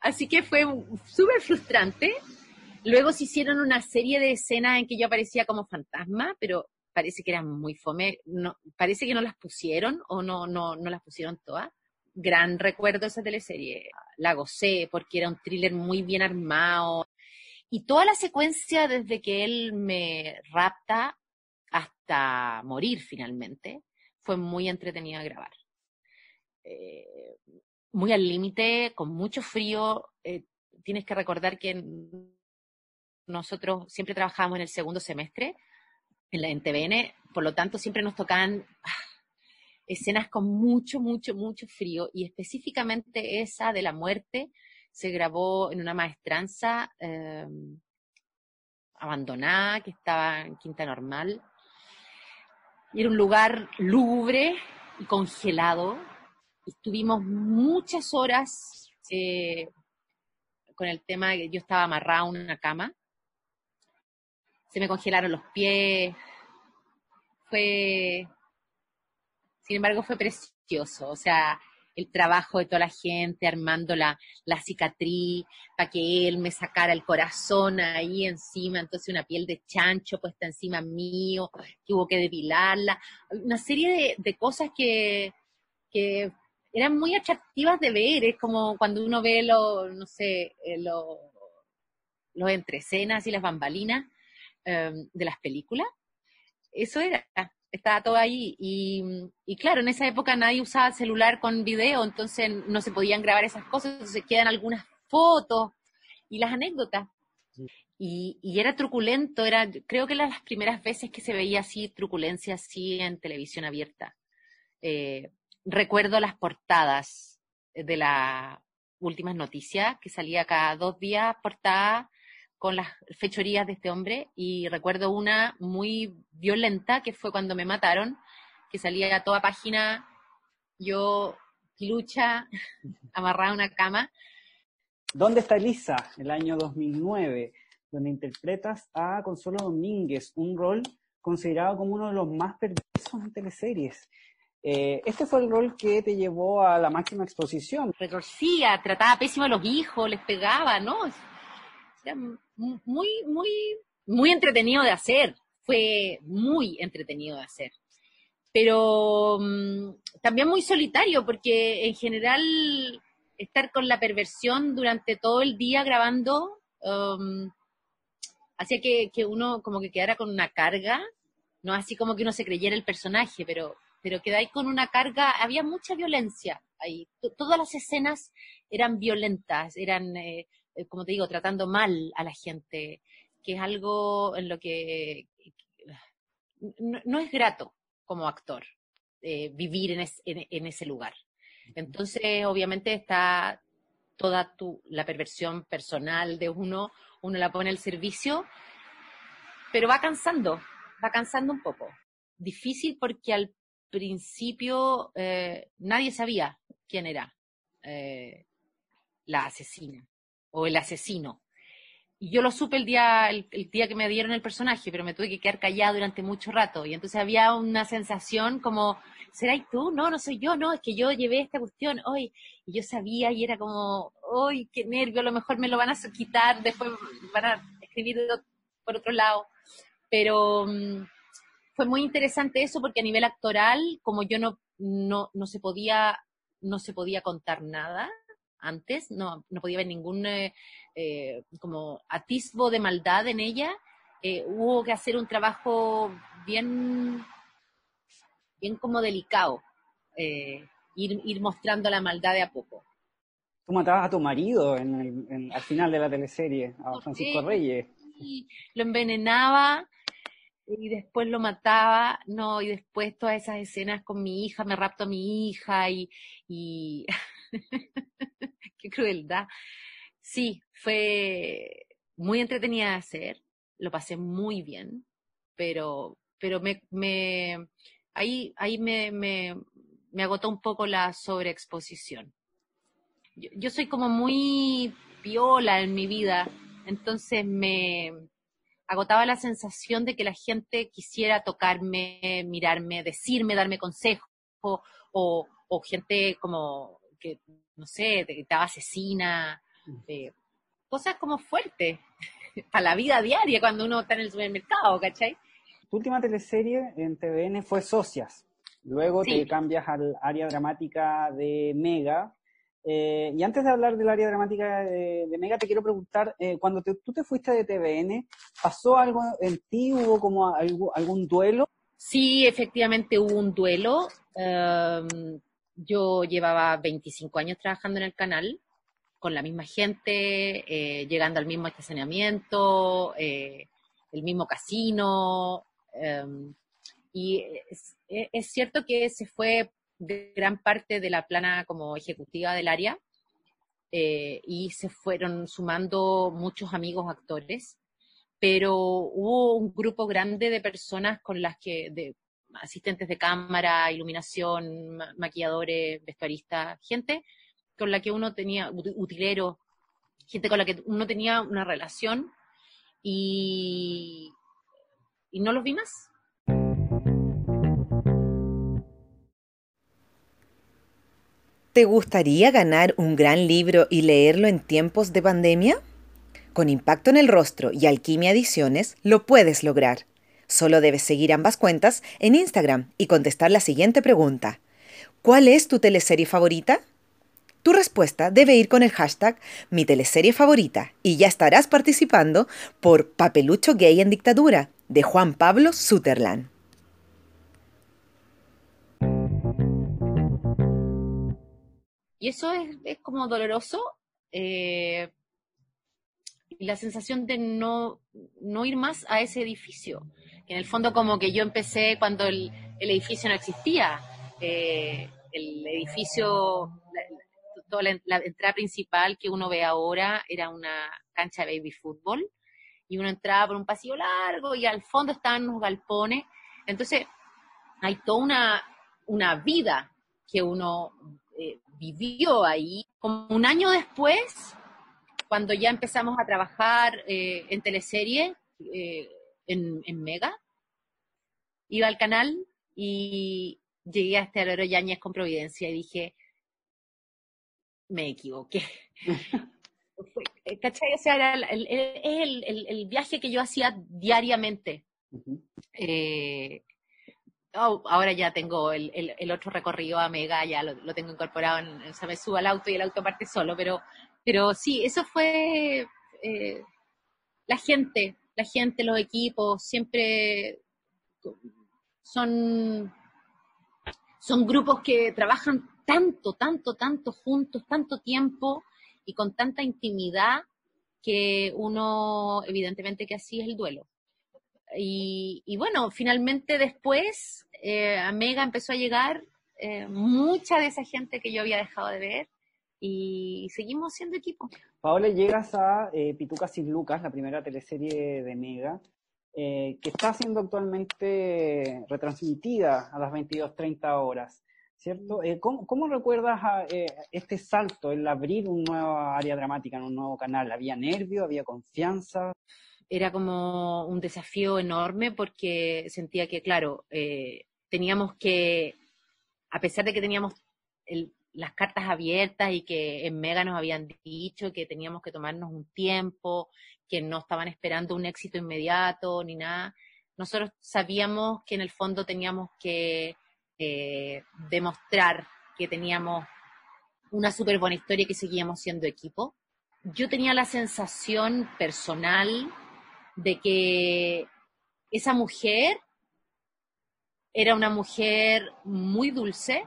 Así que fue súper frustrante Luego se hicieron una serie de escenas en que yo aparecía como fantasma, pero parece que eran muy fome. No, parece que no las pusieron o no, no, no las pusieron todas. Gran recuerdo esa teleserie. La gocé porque era un thriller muy bien armado. Y toda la secuencia desde que él me rapta hasta morir finalmente fue muy entretenida grabar. Eh, muy al límite, con mucho frío. Eh, tienes que recordar que nosotros siempre trabajamos en el segundo semestre en, la, en TVN, por lo tanto siempre nos tocaban ah, escenas con mucho, mucho, mucho frío y específicamente esa de la muerte se grabó en una maestranza em, abandonada que estaba en Quinta Normal. Y era un lugar lúgubre y congelado. Estuvimos muchas horas eh, con el tema de que yo estaba amarrada en una cama se me congelaron los pies. Fue, sin embargo, fue precioso. O sea, el trabajo de toda la gente armando la, la cicatriz para que él me sacara el corazón ahí encima, entonces una piel de chancho puesta encima mío, que hubo que depilarla, una serie de, cosas que, que, eran muy atractivas de ver, es como cuando uno ve lo, no sé, eh, lo, los entrecenas y las bambalinas, Em, de las películas. Eso era, estaba todo ahí. Y, claro, en esa época nadie usaba celular con video, entonces no se podían grabar esas cosas, se quedan algunas fotos y las anécdotas. Y, era truculento, era, creo que eran las primeras veces que se veía así, truculencia así en televisión abierta. Eh, recuerdo las portadas de las últimas noticias, que salía cada dos días portada con las fechorías de este hombre y recuerdo una muy violenta que fue cuando me mataron, que salía a toda página yo lucha [laughs] amarrada a una cama. ¿Dónde está Elisa? El año 2009, donde interpretas a Consuelo Domínguez, un rol considerado como uno de los más perversos en teleseries. Eh, este fue el rol que te llevó a la máxima exposición. Retorcía, trataba pésimo a los hijos, les pegaba, ¿no? muy, muy, muy entretenido de hacer. Fue muy entretenido de hacer. Pero mm, también muy solitario, porque en general estar con la perversión durante todo el día grabando um, hacía que, que, uno como que quedara con una carga, no así como que uno se creyera el personaje, pero, pero quedáis con una carga, había mucha violencia ahí. todas las escenas eran violentas, eran eh, eh, como te digo, tratando mal a la gente, que es algo en lo que no, es grato como actor eh, vivir en, en, ese lugar. Entonces, obviamente está toda tu, la perversión personal de uno, uno la pone al servicio, pero va cansando, va cansando un poco. Difícil porque al principio eh, nadie sabía quién era la asesina o el asesino. yo lo supe el día, el, día que me dieron el personaje, pero me tuve que quedar callada durante mucho rato. Y entonces había una sensación como, ¿será tú? No, no soy yo, no, es que yo llevé esta cuestión hoy. Y yo sabía y era como, ¡ay, qué nervio! A lo mejor me lo van a quitar, después van a escribir por otro lado. Pero mm, fue muy interesante eso porque a nivel actoral, como yo no, no, no se podía, no se podía contar nada, antes, no, no podía ver ningún eh, eh, como atisbo de maldad en ella, eh, hubo que hacer un trabajo bien, bien como delicado, ir, ir mostrando la maldad de a poco. Tú matabas a tu marido en al final de la teleserie, a Francisco Reyes. Lo envenenaba y después lo mataba, no, y después todas esas escenas con mi hija, me rapto a mi hija y, [laughs] qué crueldad. Sí, fue muy entretenida de hacer, lo pasé muy bien, pero, pero me, me ahí, ahí me, me, me agotó un poco la sobreexposición. Yo, yo soy como muy piola en mi vida, entonces me agotaba la sensación de que la gente quisiera tocarme, mirarme, decirme, darme consejo, o, o gente como que, no sé, te estaba asesina, mm. eh, cosas como fuertes [laughs] para la vida diaria cuando uno está en el supermercado, ¿cachai? Tu última teleserie en TVN fue Socias. Luego te cambias al área dramática de Mega. Eh, y antes de hablar del área dramática de, Mega, te quiero preguntar, eh, cuando tú te fuiste de TVN, ¿pasó algo en ti? ¿Hubo como algún duelo? Sí, efectivamente hubo un duelo. Em, yo llevaba 25 años trabajando en el canal, con la misma gente, eh, llegando al mismo estacionamiento, el mismo casino. Em, y es, cierto que se fue gran parte de la plana como ejecutiva del área eh, y se fueron sumando muchos amigos actores, pero hubo un grupo grande de personas con las que, de, asistentes de cámara, iluminación, maquilladores, vestuaristas, gente con la que uno tenía, utilero, gente con la que uno tenía una relación y, y no los vi más. ¿Te gustaría ganar un gran libro y leerlo en tiempos de pandemia? Con Impacto en el Rostro y Alquimia Ediciones lo puedes lograr. Solo debes seguir ambas cuentas en Instagram y contestar la siguiente pregunta. ¿Cuál es tu teleserie favorita? Tu respuesta debe ir con el hashtag mi teleserie favorita y ya estarás participando por Papelucho Gay en Dictadura de Juan Pablo Sutherland. Y eso es, como doloroso. Eh, y la sensación de no, no ir más a ese edificio en el fondo como que yo empecé cuando el, edificio no existía. Eh, el edificio, toda la, entrada principal que uno ve ahora era una cancha de baby fútbol y uno entraba por un pasillo largo y al fondo estaban unos galpones. Entonces, hay toda una, una vida que uno eh, vivió ahí. Como un año después, cuando ya empezamos a trabajar eh, en teleserie, en, Mega, iba al canal y llegué a este Aero Yañez con Providencia y dije, me equivoqué. [laughs] ¿Cachai? O sea, era el, el, viaje que yo hacía diariamente. Eh, oh, ahora ya tengo el, otro recorrido a Mega, ya lo, tengo incorporado, en, o sea, me subo al auto y el auto parte solo, pero, pero sí, eso fue eh, la gente, la gente, los equipos, siempre son, son grupos que trabajan tanto, tanto, tanto juntos, tanto tiempo y con tanta intimidad que uno, evidentemente que así es el duelo. Y, bueno, finalmente después eh, a Mega empezó a llegar eh, mucha de esa gente que yo había dejado de ver y seguimos siendo equipo. Paola, llegas a eh, Pitucas y Lucas, la primera teleserie de Mega, eh, que está siendo actualmente retransmitida a las 22.30 horas. ¿cierto? Eh, ¿cómo, recuerdas eh, este salto, el abrir un nuevo área dramática en un nuevo canal? ¿Había nervio, había confianza? Era como un desafío enorme porque sentía que, claro, eh, teníamos que, a pesar de que teníamos las cartas abiertas y que en Mega nos habían dicho que teníamos que tomarnos un tiempo, que no estaban esperando un éxito inmediato ni nada, nosotros sabíamos que en el fondo teníamos que eh, demostrar que teníamos una súper buena historia y que seguíamos siendo equipo. Yo tenía la sensación personal de que esa mujer era una mujer muy dulce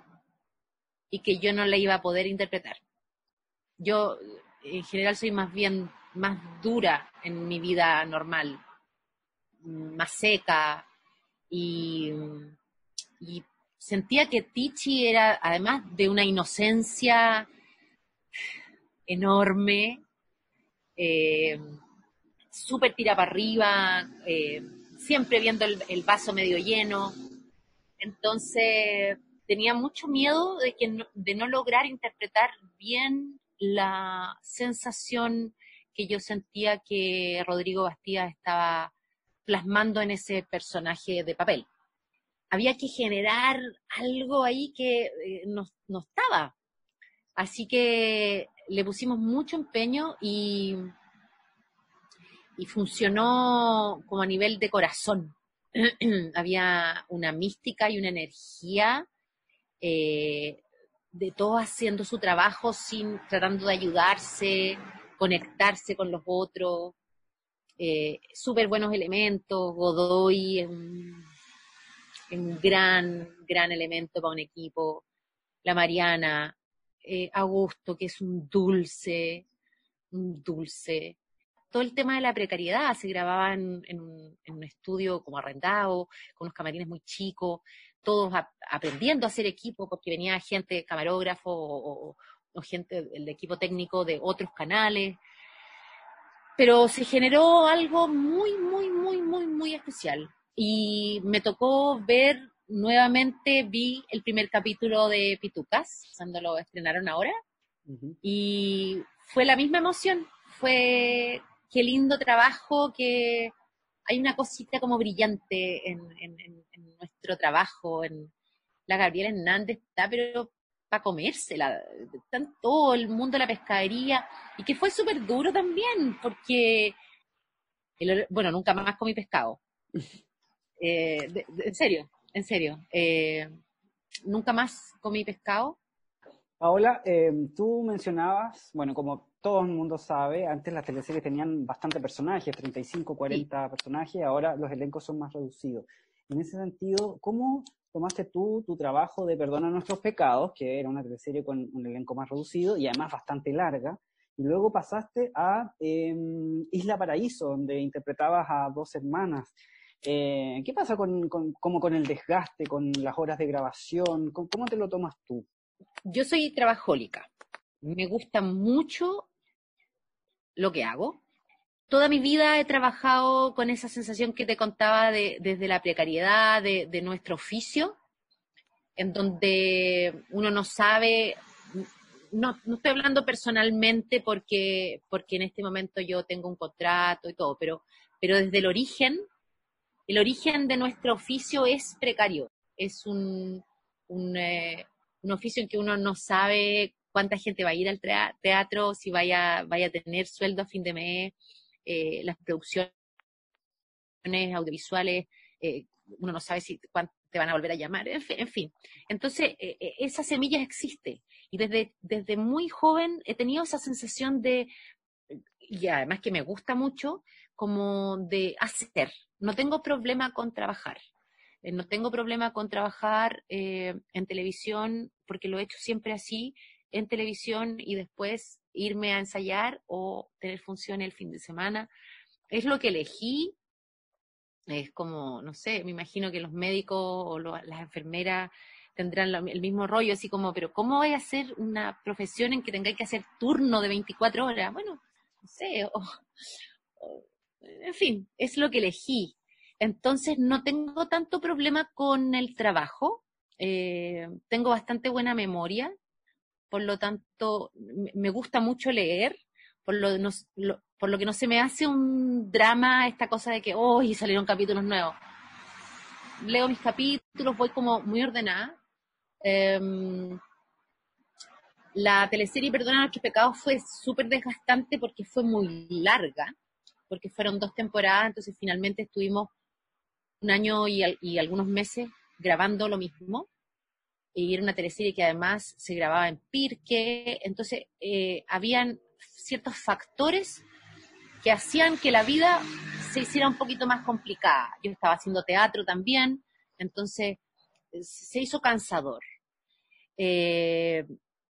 y que yo no la iba a poder interpretar. Yo en general soy más bien más dura en mi vida normal, más seca y, sentía que Tichi era, además de una inocencia enorme, eh, súper tira para arriba, eh, siempre viendo el, vaso medio lleno. Entonces tenía mucho miedo de, que de no lograr interpretar bien la sensación que yo sentía que Rodrigo Bastía estaba plasmando en ese personaje de papel había que generar algo ahí que eh, no, estaba. Así que le pusimos mucho empeño y, y funcionó como a nivel de corazón. [clears throat] había una mística y una energía eh, de todos haciendo su trabajo sin tratando de ayudarse, conectarse con los otros. Eh, súper buenos elementos, Godoy, un gran, gran elemento para un equipo. La Mariana, eh, Augusto, que es un dulce, un dulce. Todo el tema de la precariedad se grababa en, un, estudio como arrendado, con unos camarines muy chicos, todos aprendiendo a hacer equipo porque venía gente, camarógrafo o, o gente del equipo técnico de otros canales. Pero se generó algo muy, muy, muy, muy, muy especial. Y me tocó ver nuevamente, vi el primer capítulo de Pitucas, cuando lo estrenaron ahora, y fue la misma emoción, fue qué lindo trabajo, que hay una cosita como brillante en, nuestro trabajo, en la Gabriela Hernández está, pero para comérsela, está todo el mundo de la pescadería, y que fue súper duro también, porque, bueno, nunca más comí pescado. [laughs] Eh, en serio, en serio. Eh, nunca más comí pescado. Paola, eh, tú mencionabas, bueno, como todo el mundo sabe, antes las teleseries tenían bastante personajes, 35, 40 personajes, ahora los elencos son más reducidos. En ese sentido, ¿cómo tomaste tú tu trabajo de Perdona nuestros pecados, que era una teleserie con un elenco más reducido y además bastante larga, y luego pasaste a em, Isla Paraíso, donde interpretabas a dos hermanas. Eh, ¿Qué pasa con, como con el desgaste, con las horas de grabación? ¿Cómo, te lo tomas tú? Yo soy trabajólica. Me gusta mucho lo que hago. Toda mi vida he trabajado con esa sensación que te contaba de, desde la precariedad de, nuestro oficio, en donde uno no sabe, no, no, estoy hablando personalmente porque, porque en este momento yo tengo un contrato y todo, pero, pero desde el origen el origen de nuestro oficio es precario, es un, eh, un, oficio en que uno no sabe cuánta gente va a ir al teatro, si vaya, vaya a tener sueldo a fin de mes, eh, las producciones audiovisuales, eh, uno no sabe si cuánto te van a volver a llamar, en fin. Entonces, esa semilla existe. Y desde, desde muy joven he tenido esa sensación de, y además que me gusta mucho, como de hacer, no tengo problema con trabajar. Eh, no tengo problema con trabajar eh, en televisión porque lo he hecho siempre así, en televisión y después irme a ensayar o tener función el fin de semana. Es lo que elegí. Es como, no sé, me imagino que los médicos o las enfermeras tendrán el mismo rollo, así como, pero ¿cómo voy a hacer una profesión en que tengáis que hacer turno de 24 horas? Bueno, no sé, o en fin, es lo que elegí. Entonces no tengo tanto problema con el trabajo. eh, tengo bastante buena memoria, por lo tanto, me gusta mucho leer, por lo, por lo que no se me hace un drama esta cosa de que, hoy salieron capítulos nuevos. Leo mis capítulos, voy como muy ordenada. Em, la teleserie Perdona que pecados fue súper desgastante porque fue muy larga, porque fueron dos temporadas, entonces finalmente estuvimos un año y, algunos meses grabando lo mismo. Y era una teleserie que además se grababa en Pirque, entonces eh, habían ciertos factores que hacían que la vida se hiciera un poquito más complicada. Yo estaba haciendo teatro también, entonces se hizo cansador. Eh,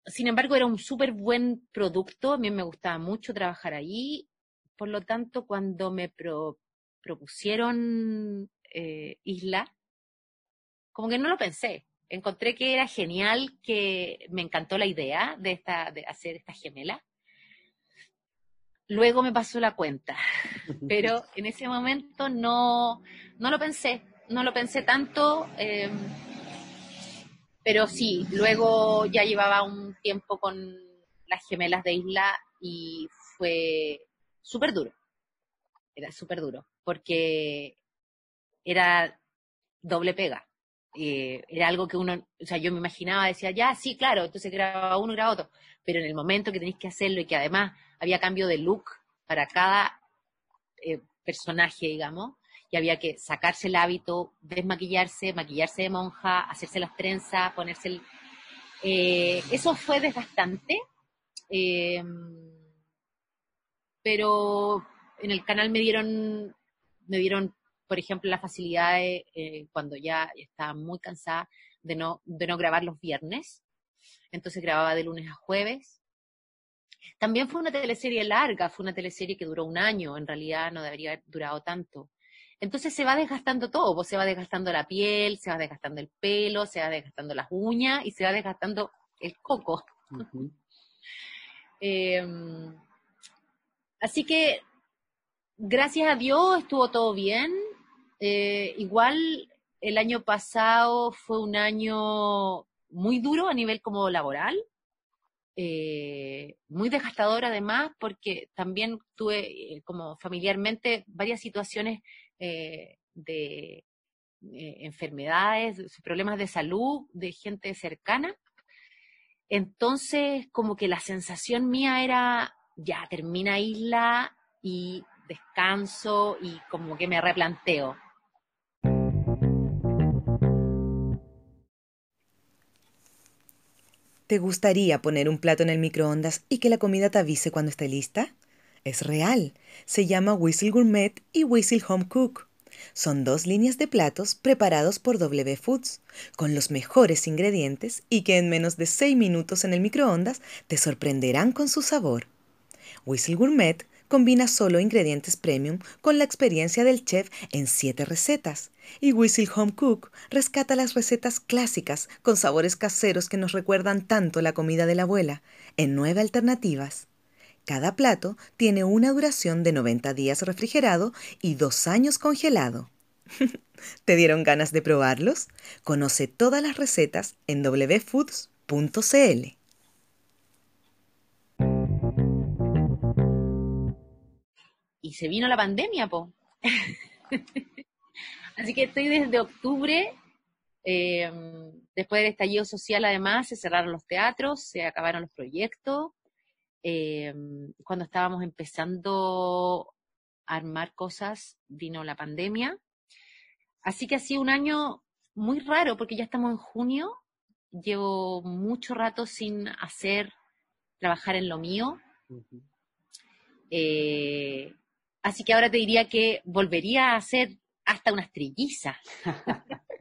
sin embargo, era un súper buen producto, a mí me gustaba mucho trabajar ahí, por lo tanto, cuando me propusieron eh, Isla, como que no lo pensé. Encontré que era genial, que me encantó la idea de, esta, de hacer esta gemela. Luego me pasó la cuenta, [laughs] pero en ese momento no, no lo pensé, no lo pensé tanto. Eh, pero sí, luego ya llevaba un tiempo con las gemelas de Isla y fue súper duro. Era súper duro, porque era doble pega. Eh, era algo que uno, o sea, yo me imaginaba, decía, ya, sí, claro, entonces grababa uno y grababa otro. Pero en el momento que tenéis que hacerlo y que además había cambio de look para cada eh, personaje, digamos, y había que sacarse el hábito, desmaquillarse, maquillarse de monja, hacerse las trenzas, ponerse el... Eh, eso fue desgastante, pero en el canal me dieron, me dieron, por ejemplo, la facilidad de, eh, cuando ya estaba muy cansada de no, de no grabar los viernes, entonces grababa de lunes a jueves. También fue una teleserie larga, fue una teleserie que duró un año, en realidad no debería haber durado tanto. Entonces se va desgastando todo, pues se va desgastando la piel, se va desgastando el pelo, se va desgastando las uñas y se va desgastando el coco. [laughs] Em, así que, gracias a Dios, estuvo todo bien. Eh, igual el año pasado fue un año muy duro a nivel como laboral, eh, muy desgastador además, porque también tuve eh, como familiarmente varias situaciones de enfermedades, problemas de salud de gente cercana. Entonces, como que la sensación mía era, ya termina Isla y descanso y como que me replanteo. ¿Te gustaría poner un plato en el microondas y que la comida te avise cuando esté lista? Es real. Se llama Whistle Gourmet y Whistle Home Cook. Son dos líneas de platos preparados por W Foods, con los mejores ingredientes y que en menos de 6 minutos en el microondas te sorprenderán con su sabor. Whistle Gourmet combina solo ingredientes premium con la experiencia del chef en 7 recetas. Y Whistle Home Cook rescata las recetas clásicas con sabores caseros que nos recuerdan tanto la comida de la abuela, en nueve alternativas. Cada plato tiene una duración de 90 días refrigerado y dos años congelado. [laughs] ¿Te dieron ganas de probarlos? Conoce todas las recetas en wfoods.cl. Y se vino la pandemia, po. [laughs] Así que estoy desde octubre. Em, después del estallido social, además, se cerraron los teatros, se acabaron los proyectos. Eh, cuando estábamos empezando a armar cosas, vino la pandemia. Así que ha sido un año muy raro porque ya estamos en junio, llevo mucho rato sin hacer, trabajar en lo mío. Eh, así que ahora te diría que volvería a hacer hasta unas trillizas. [laughs]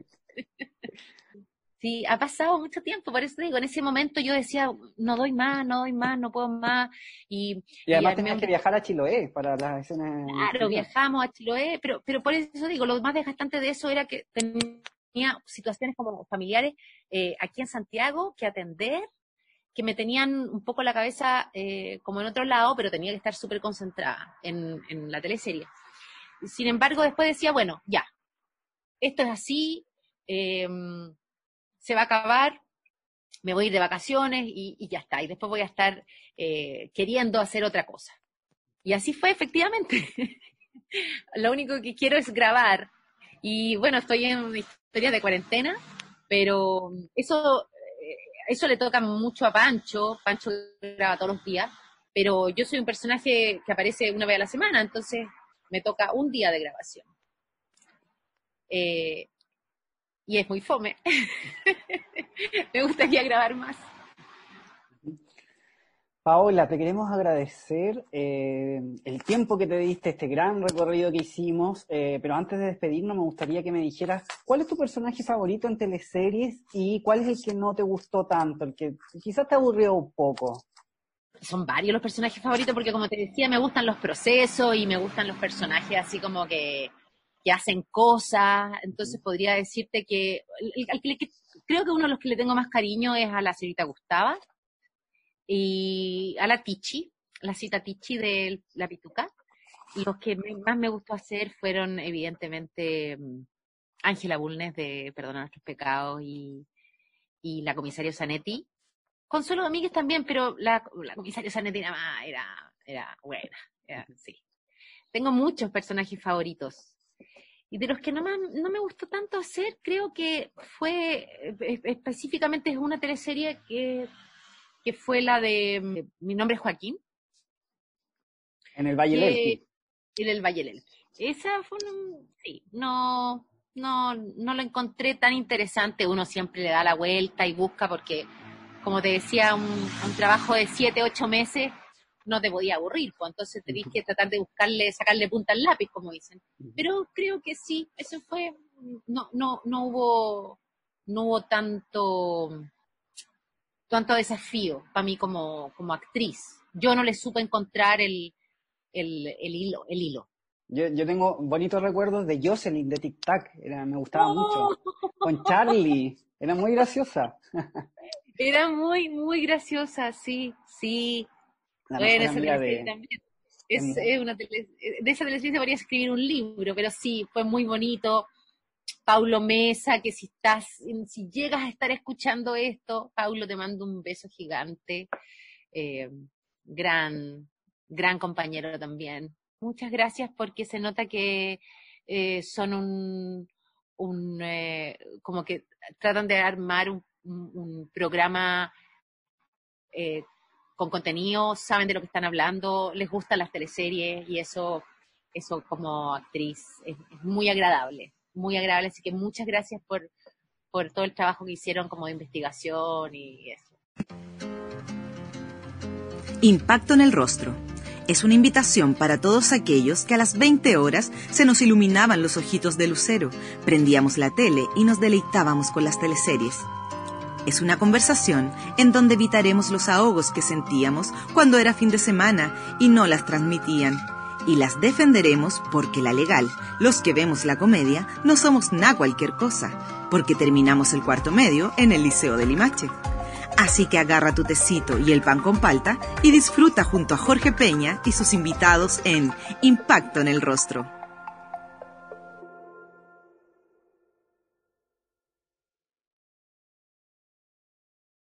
Sí, ha pasado mucho tiempo, por eso digo, en ese momento yo decía, no doy más, no doy más, no puedo más. Y, y además tenías que viajar a Chiloé para las escenas. Claro, viajamos a Chiloé, pero, pero por eso digo, lo más desgastante de eso era que tenía situaciones como familiares eh, aquí en Santiago que atender, que me tenían un poco la cabeza eh, como en otro lado, pero tenía que estar súper concentrada en, la teleserie. Sin embargo, después decía, bueno, ya, esto es así. Eh, se va a acabar, me voy a ir de vacaciones y, ya está. Y después voy a estar eh, queriendo hacer otra cosa. Y así fue, efectivamente. [laughs] Lo único que quiero es grabar. Y bueno, estoy en historia de cuarentena, pero eso, eso le toca mucho a Pancho. Pancho graba todos los días, pero yo soy un personaje que aparece una vez a la semana, entonces me toca un día de grabación. Eh, y es muy fome. [laughs] me gustaría grabar más. Paola, te queremos agradecer eh, el tiempo que te diste, este gran recorrido que hicimos, eh, pero antes de despedirnos me gustaría que me dijeras cuál es tu personaje favorito en teleseries y cuál es el que no te gustó tanto, el que quizás te aburrió un poco. Son varios los personajes favoritos porque como te decía, me gustan los procesos y me gustan los personajes así como que que hacen cosas, entonces podría decirte que, creo que uno de los que le tengo más cariño es a la señorita Gustava y a la Tichi, la cita Tichi de la Pituca. Y los que más me gustó hacer fueron, evidentemente, mm, Ángela Bulnes de Perdona nuestros pecados y, y la comisaria Zanetti. Consuelo Domínguez también, pero la, comisaria Zanetti era, era, era buena. sí. Tengo muchos personajes favoritos. Y de los que no, no me gustó tanto hacer, creo que fue, eh, específicamente es una teleserie que, que fue la de mm, Mi nombre es Joaquín. En el Valle del En el Valle del Esa fue, sí, no, no, no lo encontré tan interesante. Uno siempre le da la vuelta y busca porque, como te decía, un, un trabajo de siete, ocho meses no te podía aburrir, pues entonces tenías que tratar de buscarle, sacarle punta al lápiz, como dicen. Pero creo que sí, eso fue, no, no, no hubo, no hubo tanto, tanto desafío para mí como, como actriz. Yo no le supe encontrar el, el, el hilo, el hilo. Yo, yo, tengo bonitos recuerdos de Jocelyn de Tic Tac, era, me gustaba mucho. Con Charlie, era muy graciosa. Era muy, muy graciosa, sí, sí. Bueno, esa de... también. Es, una de esa televisión se podría escribir un libro, pero sí, fue muy bonito. Paulo Mesa, que si estás, si llegas a estar escuchando esto, Paulo te mando un beso gigante. Eh, gran, gran compañero también. Muchas gracias porque se nota que eh, son un, un eh, como que tratan de armar un, programa con contenido, saben de lo que están hablando, les gustan las teleseries y eso, eso como actriz es, muy agradable, muy agradable. Así que muchas gracias por, por todo el trabajo que hicieron como de investigación y eso. Impacto en el rostro. Es una invitación para todos aquellos que a las 20 horas se nos iluminaban los ojitos de lucero, prendíamos la tele y nos deleitábamos con las teleseries. Es una conversación en donde evitaremos los ahogos que sentíamos cuando era fin de semana y no las transmitían. Y las defenderemos porque la legal, los que vemos la comedia, no somos nada cualquier cosa, porque terminamos el cuarto medio en el Liceo de Limache. Así que agarra tu tecito y el pan con palta y disfruta junto a Jorge Peña y sus invitados en Impacto en el Rostro.